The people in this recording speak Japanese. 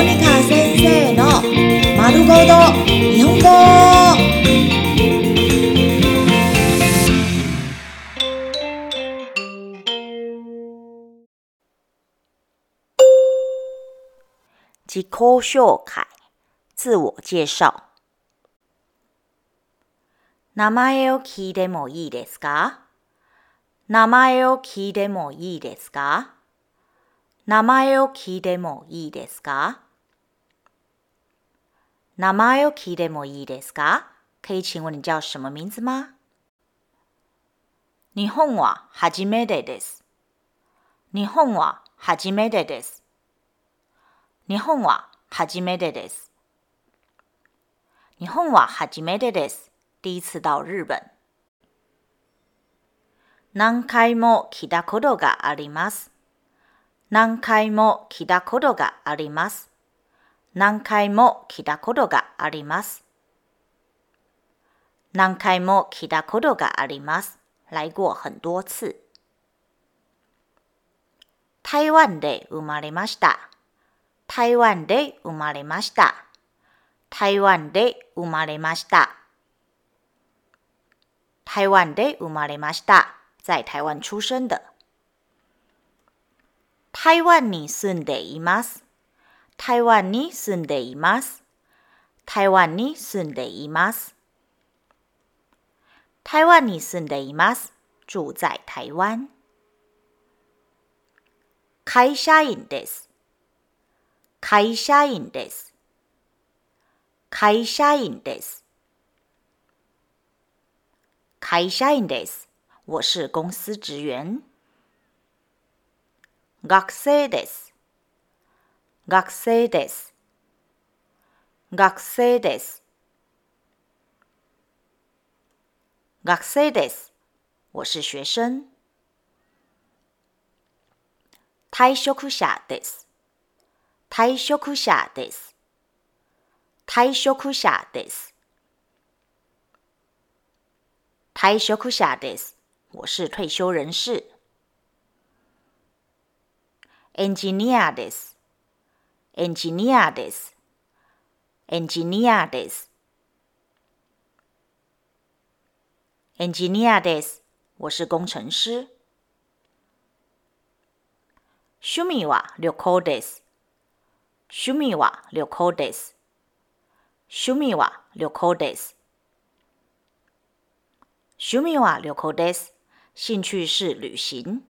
モニカ先生の丸ごと日本語。自己紹介、自我介。紹。名前を聞いてもいいですか名前を聞いてもいいですか名前を聞いてもいいですか名前を聞いてもいいですか？可以请问你叫什么名字吗？日本は初めてです。日本は初めてです。日本は初めてです。日本は初めてです。第一次到日本。何回も来たことがあります。何回も来たことがあります。何回も来たことがあります。何回も来たことがあります。来過很多次。台湾で生まれました。台湾で生まれました。台湾で生まれました。台湾で生まれました。在台湾出生的。台湾に住んでいます。台湾に住んでいます。台湾に住んでいます。台湾に住んでいます。住在台湾。会社員です。会社員です。会社員です。会社員です。我是公司职员。学生です。学生です。学生です。学生です。我是学生。退職者です。退職者です。退職者です。退職者です。我是退休人士。エンジニアです。エンジニアです。エンジニアです。エンジニアです。我是工程師。趣味は旅行です。趣味は旅行です。趣味は旅行です。趣味は旅行です。興趣是旅行。